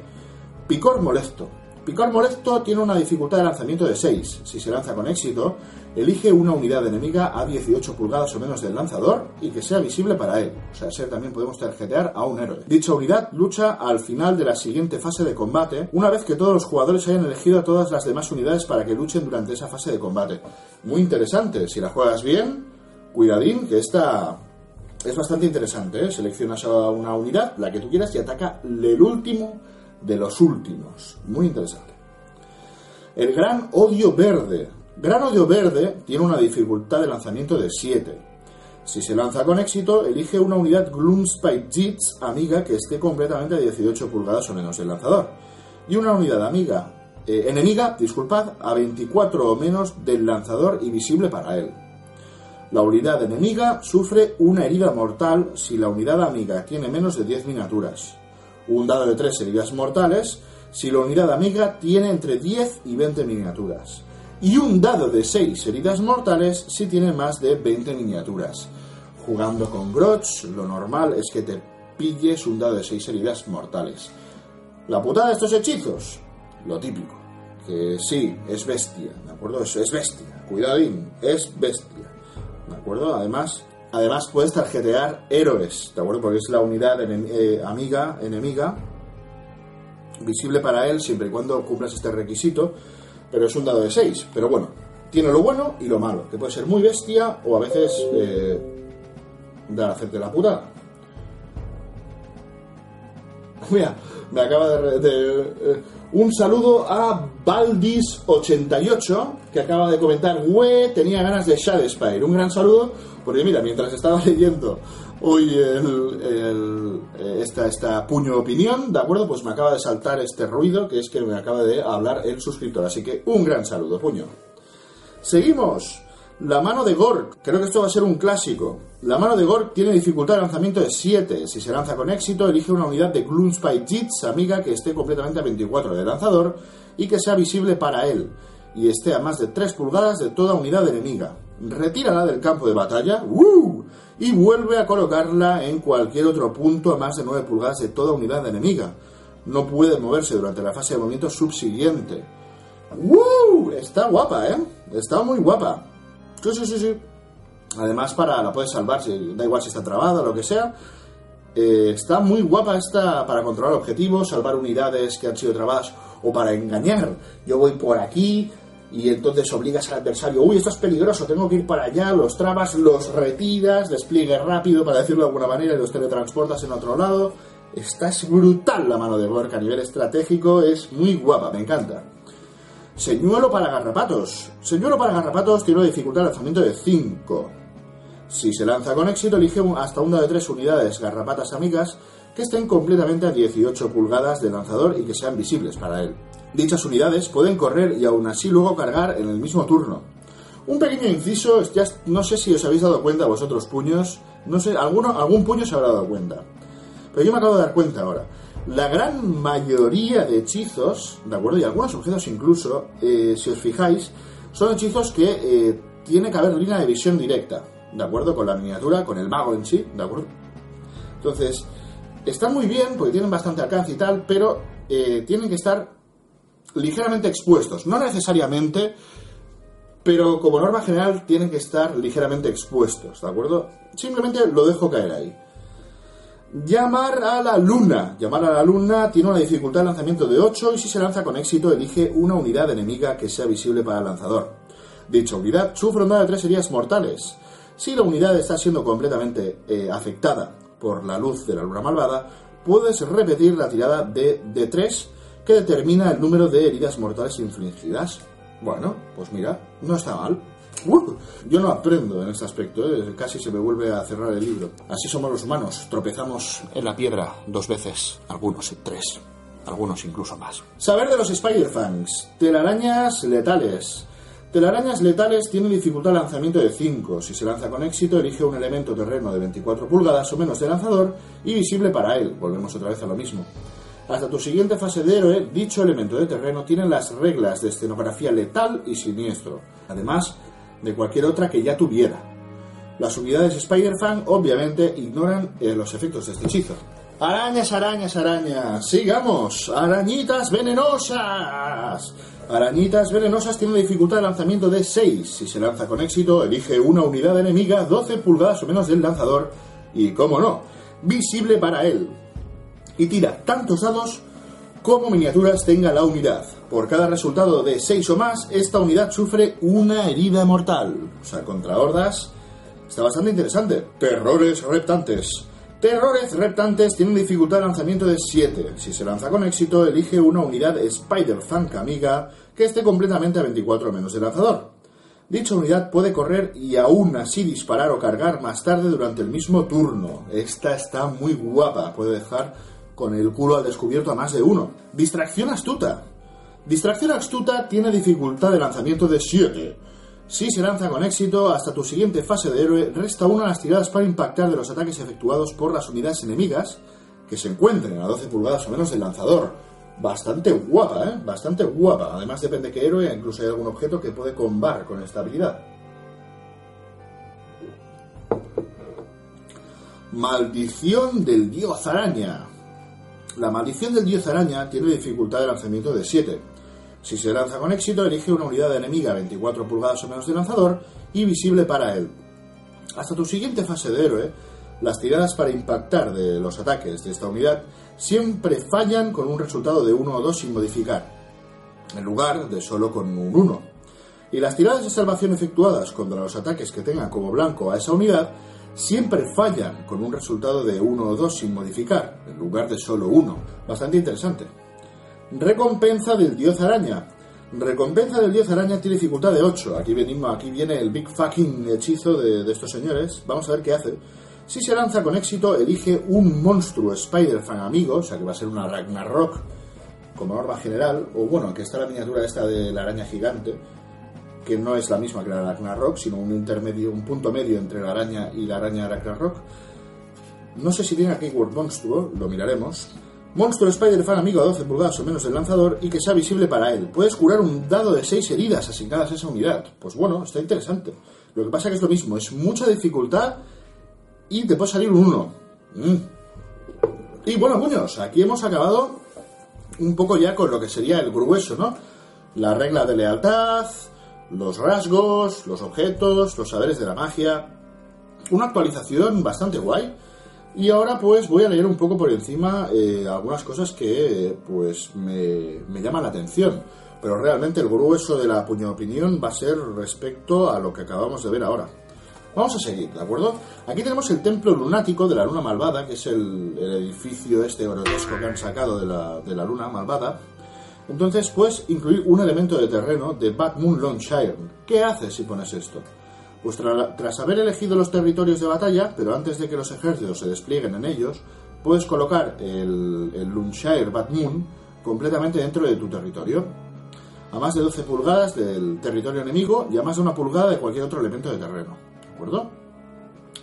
Picor molesto. Picor molesto tiene una dificultad de lanzamiento de 6. Si se lanza con éxito, elige una unidad enemiga a 18 pulgadas o menos del lanzador y que sea visible para él. O sea, ser también podemos tarjetear a un héroe. Dicha unidad lucha al final de la siguiente fase de combate, una vez que todos los jugadores hayan elegido a todas las demás unidades para que luchen durante esa fase de combate. Muy interesante. Si la juegas bien, cuidadín, que esta es bastante interesante. ¿eh? Seleccionas a una unidad, la que tú quieras, y ataca el último de los últimos. Muy interesante. El Gran Odio Verde. Gran Odio Verde tiene una dificultad de lanzamiento de 7. Si se lanza con éxito, elige una unidad Gloomspite Jits amiga que esté completamente a 18 pulgadas o menos del lanzador. Y una unidad amiga, eh, enemiga, disculpad, a 24 o menos del lanzador y visible para él. La unidad enemiga sufre una herida mortal si la unidad amiga tiene menos de 10 miniaturas. Un dado de 3 heridas mortales si la unidad amiga tiene entre 10 y 20 miniaturas. Y un dado de 6 heridas mortales si tiene más de 20 miniaturas. Jugando con Grotch, lo normal es que te pilles un dado de 6 heridas mortales. La putada de estos hechizos, lo típico, que sí, es bestia, ¿de acuerdo? Es, es bestia, cuidadín, es bestia. Además, además puedes tarjetear héroes, ¿de acuerdo? Porque es la unidad eh, amiga, enemiga, visible para él siempre y cuando cumplas este requisito, pero es un dado de 6. Pero bueno, tiene lo bueno y lo malo, que puede ser muy bestia o a veces eh, dar hacerte la puta. Mira, me acaba de... de- eh, un saludo a Valdis88, que acaba de comentar, güey, tenía ganas de Shadespire. Un gran saludo, porque mira, mientras estaba leyendo hoy el, eh, esta, esta puño opinión, ¿de acuerdo? Pues me acaba de saltar este ruido, que es que me acaba de hablar el suscriptor. Así que un gran saludo, puño. Seguimos. La mano de Gork. Creo que esto va a ser un clásico. La mano de Gork tiene dificultad de lanzamiento de 7. Si se lanza con éxito, elige una unidad de Gloomspite Jits amiga que esté completamente a 24 de lanzador y que sea visible para él y esté a más de 3 pulgadas de toda unidad enemiga. Retírala del campo de batalla ¡uh! y vuelve a colocarla en cualquier otro punto a más de 9 pulgadas de toda unidad enemiga. No puede moverse durante la fase de movimiento subsiguiente. ¡Uh! Está guapa, ¿eh? Está muy guapa. Sí, sí, sí, sí. Además, para la puedes salvar, da igual si está trabada o lo que sea. Eh, está muy guapa esta para controlar objetivos, salvar unidades que han sido trabadas o para engañar. Yo voy por aquí y entonces obligas al adversario, uy, esto es peligroso, tengo que ir para allá, los trabas, los retiras, despliegue rápido, para decirlo de alguna manera, y los teletransportas en otro lado. Esta es brutal la mano de Bork a nivel estratégico, es muy guapa, me encanta. Señuelo para garrapatos. Señuelo para garrapatos tiene una dificultad de lanzamiento de 5. Si se lanza con éxito, elige hasta una de tres unidades garrapatas amigas que estén completamente a 18 pulgadas de lanzador y que sean visibles para él. Dichas unidades pueden correr y aún así luego cargar en el mismo turno. Un pequeño inciso, ya no sé si os habéis dado cuenta vosotros puños, no sé, alguno, algún puño se habrá dado cuenta. Pero yo me acabo de dar cuenta ahora. La gran mayoría de hechizos, ¿de acuerdo? Y algunos objetos incluso, eh, si os fijáis, son hechizos que eh, tiene que haber línea de visión directa, ¿de acuerdo? Con la miniatura, con el mago en sí, ¿de acuerdo? Entonces, están muy bien porque tienen bastante alcance y tal, pero eh, tienen que estar ligeramente expuestos. No necesariamente, pero como norma general tienen que estar ligeramente expuestos, ¿de acuerdo? Simplemente lo dejo caer ahí. Llamar a la luna. Llamar a la luna tiene una dificultad de lanzamiento de 8 y si se lanza con éxito elige una unidad enemiga que sea visible para el lanzador. Dicha unidad sufre una de tres heridas mortales. Si la unidad está siendo completamente eh, afectada por la luz de la luna malvada, puedes repetir la tirada de D3 que determina el número de heridas mortales infligidas. Bueno, pues mira, no está mal. Uh, yo no aprendo en este aspecto, ¿eh? casi se me vuelve a cerrar el libro. Así somos los humanos, tropezamos en la piedra dos veces, algunos tres, algunos incluso más. Saber de los Spider-Fangs, telarañas letales. Telarañas letales tiene dificultad lanzamiento de 5. Si se lanza con éxito, elige un elemento terreno de 24 pulgadas o menos de lanzador y visible para él. Volvemos otra vez a lo mismo. Hasta tu siguiente fase de héroe, dicho elemento de terreno tiene las reglas de escenografía letal y siniestro, además de cualquier otra que ya tuviera. Las unidades Spider-Fan obviamente ignoran eh, los efectos de este hechizo. Arañas, arañas, arañas. Sigamos. Arañitas venenosas. Arañitas venenosas tienen dificultad de lanzamiento de 6. Si se lanza con éxito, elige una unidad enemiga 12 pulgadas o menos del lanzador y, como no, visible para él y tira tantos dados como miniaturas tenga la unidad. Por cada resultado de 6 o más, esta unidad sufre una herida mortal. O sea, contra hordas está bastante interesante. Terrores reptantes. Terrores reptantes tienen dificultad de lanzamiento de 7. Si se lanza con éxito, elige una unidad Spider-Fank amiga que esté completamente a 24 o menos de lanzador. Dicha unidad puede correr y aún así disparar o cargar más tarde durante el mismo turno. Esta está muy guapa, puede dejar con el culo al descubierto a más de uno. Distracción astuta. Distracción astuta tiene dificultad de lanzamiento de 7. Si se lanza con éxito, hasta tu siguiente fase de héroe, resta una a las tiradas para impactar de los ataques efectuados por las unidades enemigas que se encuentren a 12 pulgadas o menos del lanzador. Bastante guapa, ¿eh? Bastante guapa. Además depende qué héroe, incluso hay algún objeto que puede combar con esta habilidad. Maldición del dios araña. La maldición del dios araña tiene dificultad de lanzamiento de 7. Si se lanza con éxito, elige una unidad enemiga 24 pulgadas o menos de lanzador y visible para él. Hasta tu siguiente fase de héroe, las tiradas para impactar de los ataques de esta unidad siempre fallan con un resultado de 1 o 2 sin modificar, en lugar de solo con un 1. Y las tiradas de salvación efectuadas contra los ataques que tengan como blanco a esa unidad siempre fallan con un resultado de 1 o 2 sin modificar, en lugar de solo 1. Bastante interesante. Recompensa del dios araña. Recompensa del dios araña tiene dificultad de 8. Aquí, venimos, aquí viene el big fucking hechizo de, estos señores. Vamos a ver qué hace. Si se lanza con éxito, elige un monstruo Spider-Fan amigo, o sea que va a ser una Ragnarok como norma general, o bueno, que está la miniatura esta de la araña gigante, que no es la misma que la Ragnarok, sino un intermedio, un punto medio entre la araña y la araña Ragnarok. No sé si tiene aquí Word Monstruo, lo miraremos. Monstruo Spider-Fan amigo a 12 pulgadas o menos del lanzador y que sea visible para él. Puedes curar un dado de 6 heridas asignadas a esa unidad. Pues bueno, está interesante. Lo que pasa que es lo mismo, es mucha dificultad y te puede salir un 1. Mm. Y bueno, puños, aquí hemos acabado un poco ya con lo que sería el grueso, ¿no? La regla de lealtad, los rasgos, los objetos, los saberes de la magia. Una actualización bastante guay. Y ahora pues voy a leer un poco por encima eh, algunas cosas que pues me, me llaman la atención. Pero realmente el grueso de la puño opinión va a ser respecto a lo que acabamos de ver ahora. Vamos a seguir, ¿de acuerdo? Aquí tenemos el templo lunático de la luna malvada, que es el, el edificio este grotesco que han sacado de la, de la luna malvada. Entonces puedes incluir un elemento de terreno de Bad Moon Longshire. ¿Qué haces si pones esto? Pues tra- tras haber elegido los territorios de batalla, pero antes de que los ejércitos se desplieguen en ellos, puedes colocar el, el Longshire Bad Moon completamente dentro de tu territorio. A más de 12 pulgadas del territorio enemigo y a más de una pulgada de cualquier otro elemento de terreno. ¿De acuerdo?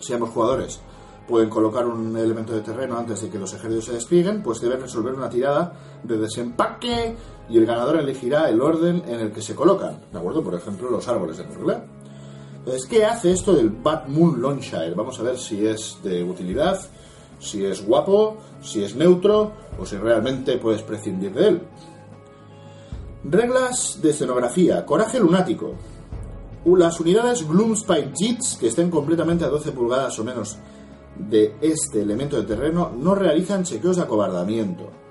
Si ambos jugadores pueden colocar un elemento de terreno antes de que los ejércitos se desplieguen, pues deben resolver una tirada de desempaque y el ganador elegirá el orden en el que se colocan. ¿De acuerdo? Por ejemplo, los árboles de Murgle. Entonces, ¿qué hace esto del Bad Moon Longshire? Vamos a ver si es de utilidad, si es guapo, si es neutro o si realmente puedes prescindir de él. Reglas de escenografía. Coraje lunático. Las unidades Gloomspite Jits, que estén completamente a 12 pulgadas o menos de este elemento de terreno, no realizan chequeos de acobardamiento.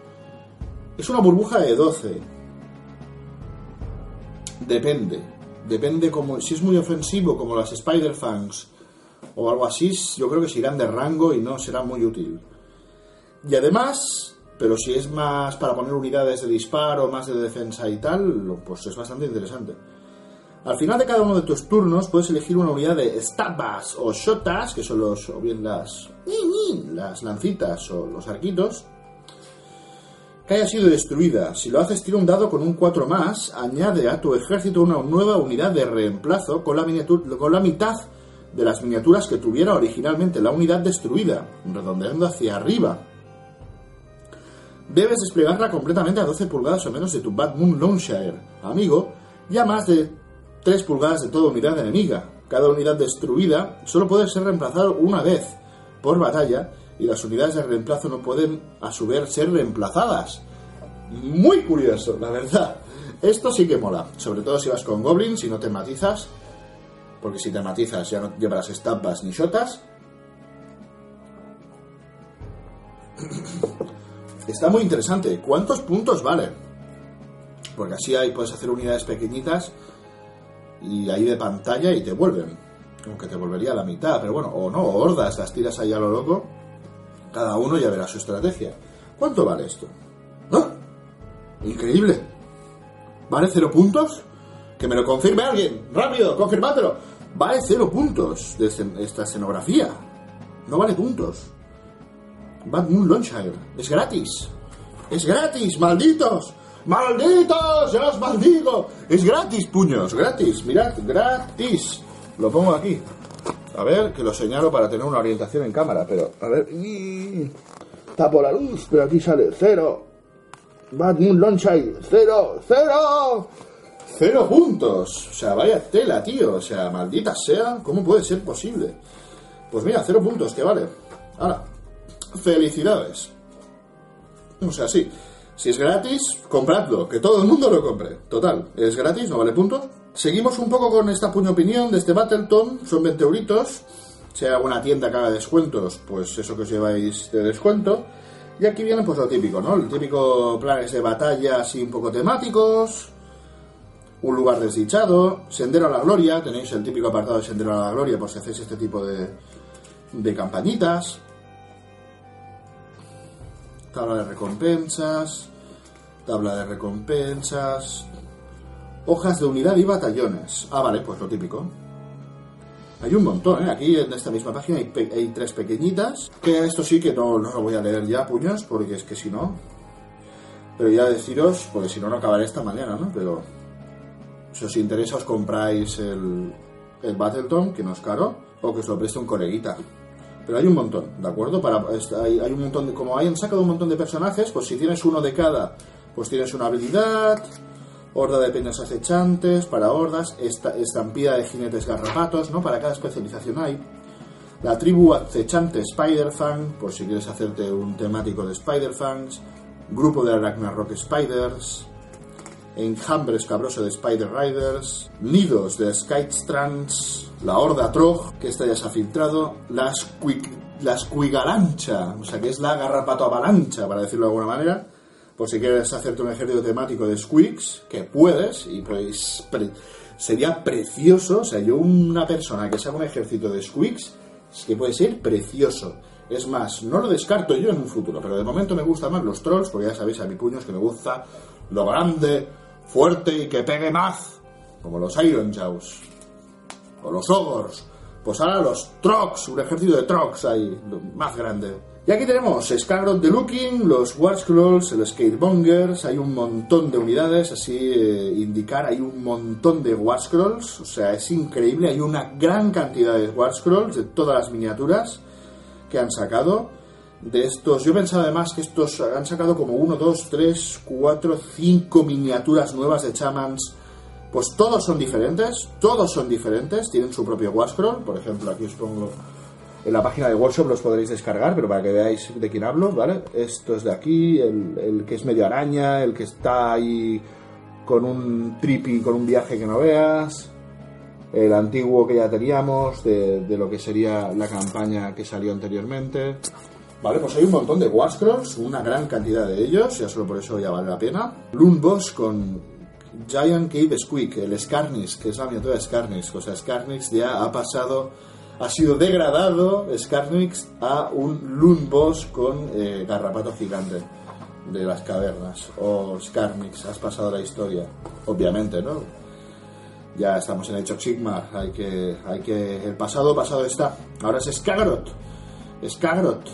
Es una burbuja de 12. Depende. Depende como si es muy ofensivo como las Spider Fangs o algo así, yo creo que se irán de rango y no será muy útil. Y además, pero si es más para poner unidades de disparo, más de defensa y tal, pues es bastante interesante. Al final de cada uno de tus turnos puedes elegir una unidad de stabas o shotas, que son los o bien las las lancitas o los arquitos, que haya sido destruida. Si lo haces, tira un dado con un 4 más, añade a tu ejército una nueva unidad de reemplazo con la, mitad de las miniaturas que tuviera originalmente la unidad destruida, redondeando hacia arriba. Debes desplegarla completamente a 12 pulgadas o menos de tu Bad Moon amigo, y a más de 3 pulgadas de toda unidad enemiga. Cada unidad destruida solo puede ser reemplazada una vez por batalla y las unidades de reemplazo no pueden a su vez ser reemplazadas. Muy curioso, la verdad. Esto sí que mola, sobre todo si vas con goblins y no te matizas, porque si te matizas ya no llevarás estampas ni shotas. Está muy interesante. ¿Cuántos puntos vale? Porque así ahí puedes hacer unidades pequeñitas y ahí de pantalla y te vuelven. Aunque te volvería a la mitad, pero bueno, o no, hordas, las tiras ahí a lo loco. Cada uno ya verá su estrategia. ¿Cuánto vale esto? ¡Ah! Increíble. ¿Vale cero puntos? Que me lo confirme alguien. Rápido, confirmátelo. Vale cero puntos de esta escenografía. No vale puntos. Bad Moon Longshire. Es gratis. Es gratis, malditos. ¡Malditos! ¡Ya os maldigo! Es gratis, puños, gratis. Mirad, gratis. Lo pongo aquí. A ver, que lo señalo para tener una orientación en cámara, pero... A ver... Tapo la luz, pero aquí sale cero. Bad Moon Longshire, cero, cero. Cero puntos. O sea, vaya tela, tío. O sea, maldita sea. ¿Cómo puede ser posible? Pues mira, cero puntos, que vale. Ahora, felicidades. O sea, sí. Si es gratis, compradlo, que todo el mundo lo compre. Total, es gratis, no vale puntos. Seguimos un poco con esta puño opinión de este Battleton, son 20 euritos. Si hay tienda que haga descuentos, pues eso que os lleváis de descuento. Y aquí viene pues lo típico, ¿no? El típico planes de batalla así un poco temáticos. Un lugar desdichado. Sendero a la Gloria, tenéis el típico apartado de Sendero a la Gloria por si hacéis este tipo de, de campañitas tabla de recompensas, tabla de recompensas, hojas de unidad y batallones. Ah, vale, pues lo típico. Hay un montón, ¿eh? Aquí en esta misma página hay, tres pequeñitas, que esto sí que no, no lo voy a leer ya, puños, porque es que si no... Pero ya deciros, porque si no, no acabaré esta mañana, ¿no? Pero si os interesa, os compráis el, el Battleton, que no es caro, o que os lo preste un coleguita. Pero hay un montón, ¿de acuerdo? Para, hay un montón de, como hayan sacado un montón de personajes, pues si tienes uno de cada, pues tienes una habilidad, horda de peñas acechantes, para hordas, esta, estampida de jinetes garrapatos, ¿no? Para cada especialización hay. La tribu acechante Spider-Fang, por si quieres hacerte un temático de Spider-Fangs. Grupo de Ragnarok Spiders. Enjambre escabroso de Spider Riders, nidos de Skytrands, la Horda Trog, que esta ya se ha filtrado, la, Squig, la Squigalancha, o sea que es la garrapato avalancha, para decirlo de alguna manera, por si quieres hacerte un ejército temático de Squigs, que puedes, y pues sería precioso, o sea, yo una persona que se haga un ejército de Squigs, es que puede ser precioso. Es más, no lo descarto yo en un futuro, pero de momento me gustan más los trolls, porque ya sabéis a mi puños que me gusta lo grande, fuerte y que pegue más, como los Iron Jaws o los Ogors. Pues ahora los Trox, un ejército de Trox ahí, más grande. Y aquí tenemos Scarlet the Looking, los War Scrolls, el Skatebongers, hay un montón de unidades, así eh, indicar, hay un montón de War Scrolls, o sea, es increíble, hay una gran cantidad de War Scrolls de todas las miniaturas que han sacado. De estos, yo pensaba además que estos han sacado como 1, 2, 3, 4, 5 miniaturas nuevas de Chamans. Pues todos son diferentes, todos son diferentes, tienen su propio War Scroll, por ejemplo, aquí os pongo en la página de Workshop los podréis descargar, pero para que veáis de quién hablo, ¿vale? Esto es de aquí, el, que es medio araña, el que está ahí con un trippy, con un viaje que no veas, el antiguo que ya teníamos, de, de lo que sería la campaña que salió anteriormente. Vale, pues hay un montón de Wascrolls, una gran cantidad de ellos, ya solo por eso ya vale la pena. Boss con Giant Cave Squeak, el Skarnix, que es la miniatura de Skarnix. O sea, Skarnix ya ha pasado, ha sido degradado Skarnix a un Loon Boss con eh, garrapato gigante de las cavernas. O Skarnix, has pasado la historia, obviamente, ¿no? Ya estamos en Age of Sigmar, hay que, hay que, el pasado pasado está. Ahora es Skagrot, Skagrot,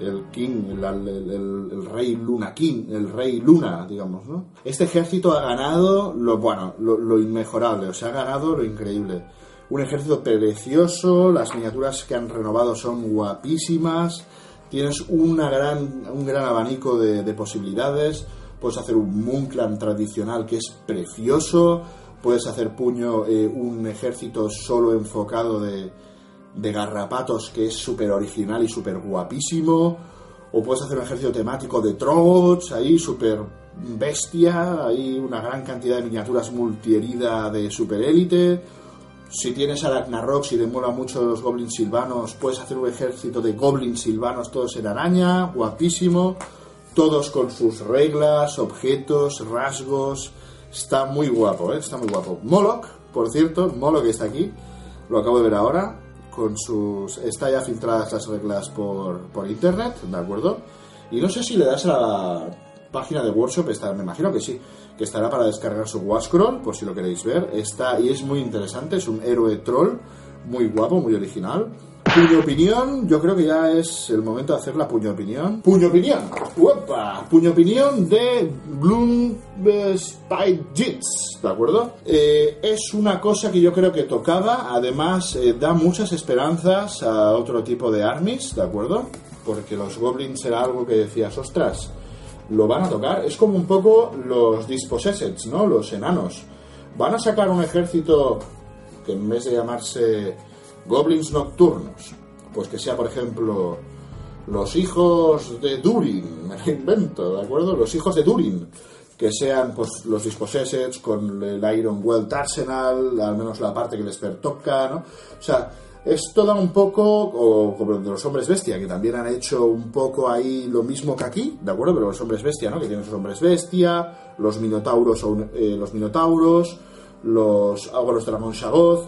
el King, el, el- el- el rey Luna King, el rey Luna, digamos, ¿no? Este ejército ha ganado lo bueno, lo, lo inmejorable, o sea, ha ganado lo increíble. Un ejército precioso, las miniaturas que han renovado son guapísimas, tienes una gran, un gran abanico de, de posibilidades, puedes hacer un Moonclan tradicional que es precioso, puedes hacer puño eh, un ejército solo enfocado de, de garrapatos que es súper original y súper guapísimo. O puedes hacer un ejército temático de trots, ahí súper bestia, hay una gran cantidad de miniaturas multiherida de super élite. Si tienes a Ragnarok, si te mola mucho los goblins silvanos, puedes hacer un ejército de goblins silvanos todos en araña, guapísimo. Todos con sus reglas, objetos, rasgos. Está muy guapo, ¿eh? Está muy guapo. Moloch, por cierto, Moloch está aquí. Lo acabo de ver ahora. Con sus. Está ya filtradas las reglas por, por internet, ¿de acuerdo? Y no sé si le das a la página de Workshop, está, me imagino que sí, que estará para descargar su Wascroll, por si lo queréis ver. Está, y es muy interesante, es un héroe troll, muy guapo, muy original. Puño opinión, yo creo que ya es el momento de hacer la puño opinión. Puño opinión, ¡Uepa! Puño opinión de Bloom eh, Spy Jits, ¿de acuerdo? Eh, es una cosa que yo creo que tocaba, además eh, da muchas esperanzas a otro tipo de armies, ¿de acuerdo? Porque los goblins era algo que decías, ostras, lo van a tocar. Es como un poco los Dispossesseds, ¿no? Los enanos. Van a sacar un ejército que en vez de llamarse goblins nocturnos, pues que sea, por ejemplo, los hijos de Durin, me lo invento, ¿de acuerdo? Los hijos de Durin, que sean pues los Dispossesseds con el Iron Welt Arsenal, al menos la parte que les pertoca, ¿no? O sea, es toda un poco, o como de los hombres bestia, que también han hecho un poco ahí lo mismo que aquí, ¿de acuerdo? Pero los hombres bestia, ¿no? Que tienen sus hombres bestia, los minotauros, o, eh, los minotauros, los ágoros de Ramón Shagoth,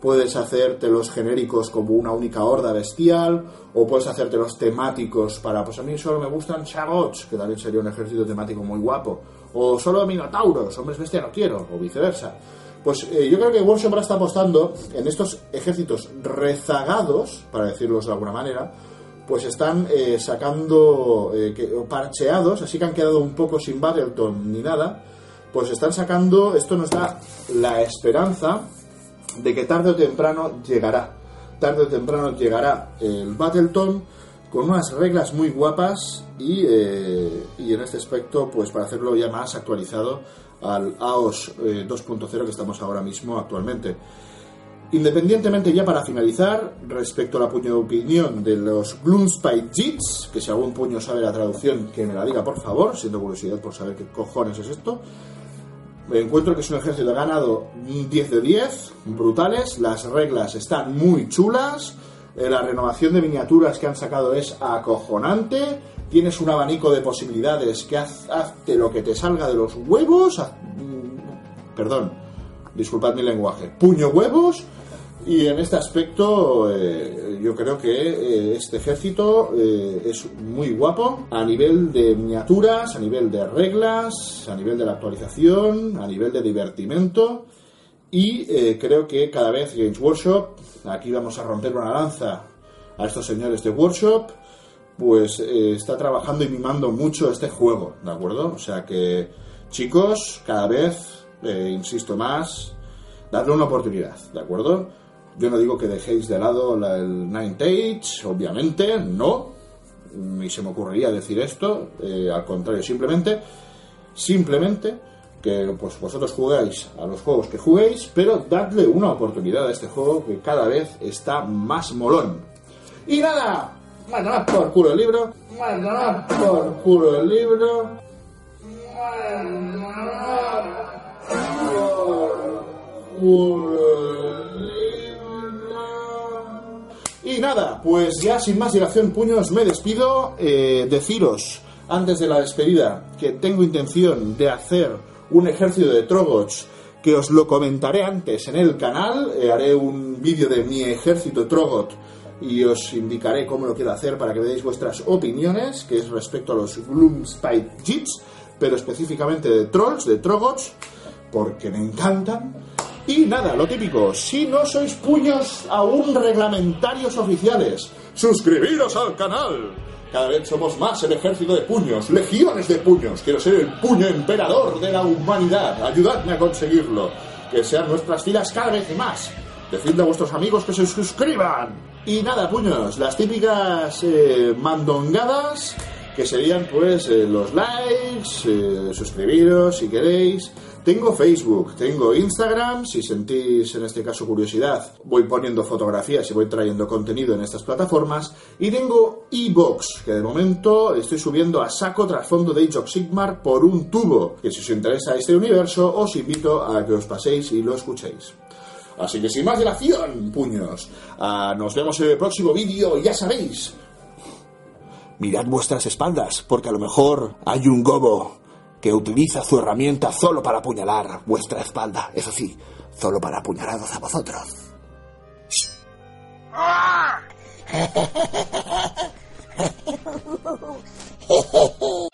puedes hacerte los genéricos como una única horda bestial, o puedes hacerte los temáticos para, pues a mí solo me gustan Shagots, que también sería un ejército temático muy guapo, o solo minotauros, hombres bestia no quiero, o viceversa. Pues eh, yo creo que Workshop ahora está apostando en estos ejércitos rezagados, para decirlos de alguna manera, pues están eh, sacando eh, que- parcheados, así que han quedado un poco sin Battleton ni nada, pues están sacando, esto nos da la esperanza de que tarde o temprano llegará. Tarde o temprano llegará el Battleton con unas reglas muy guapas y, y en este aspecto, pues para hacerlo ya más actualizado al AOS eh, 2.0 que estamos ahora mismo actualmente. Independientemente ya para finalizar, respecto a la puño opinión de los Gloomspite Jits, que si algún puño sabe la traducción, que me la diga por favor, siendo curiosidad por saber qué cojones es esto. Me encuentro que es un ejército ganado 10 de 10, brutales, las reglas están muy chulas, eh, la renovación de miniaturas que han sacado es acojonante, tienes un abanico de posibilidades que haz, hazte lo que te salga de los huevos, mm, perdón, disculpad mi lenguaje, puño huevos, y en este aspecto eh, yo creo que eh, este ejército eh, es muy guapo a nivel de miniaturas, a nivel de reglas, a nivel de la actualización, a nivel de divertimento. Y creo que cada vez Games Workshop, aquí vamos a romper una lanza a estos señores de Workshop, pues eh, está trabajando y mimando mucho este juego, ¿de acuerdo? O sea que, chicos, cada vez, eh, insisto más, dadle una oportunidad, ¿de acuerdo? Yo no digo que dejéis de lado la- el Nine Age, obviamente, no, ni se me ocurriría decir esto, eh, al contrario, simplemente, simplemente que pues vosotros jugáis a los juegos que juguéis, pero dadle una oportunidad a este juego que cada vez está más molón. Y nada, mandad por culo el libro, mandad por culo el libro, mandad por culo el libro. Y nada, pues ya sin más dilación, puños, me despido. Eh, deciros, antes de la despedida, que tengo intención de hacer un ejército de Trogots que os lo comentaré antes en el canal. Eh, haré un vídeo de mi ejército Trogot y os indicaré cómo lo quiero hacer para que veáis vuestras opiniones, que es respecto a los Gloomspite Jeeps, pero específicamente de Trolls, de Trogots, porque me encantan. Y nada, lo típico, si no sois puños aún reglamentarios oficiales, suscribiros al canal. Cada vez somos más el ejército de puños, legiones de puños. Quiero ser el puño emperador de la humanidad. Ayudadme a conseguirlo. Que sean nuestras filas cada vez más. Decidle a vuestros amigos que se suscriban. Y nada, puños, las típicas eh, mandongadas que serían pues eh, los likes, eh, suscribiros si queréis. Tengo Facebook, tengo Instagram, si sentís en este caso curiosidad, voy poniendo fotografías y voy trayendo contenido en estas plataformas. Y tengo iBox, que de momento estoy subiendo a saco trasfondo de Age Sigmar por un tubo, que si os interesa este universo os invito a que os paséis y lo escuchéis. Así que sin más dilación, puños, ah, nos vemos en el próximo vídeo, ya sabéis. Mirad vuestras espaldas, porque a lo mejor hay un gobo que utiliza su herramienta solo para apuñalar vuestra espalda. Eso sí, solo para apuñalaros a vosotros. ¡Ah!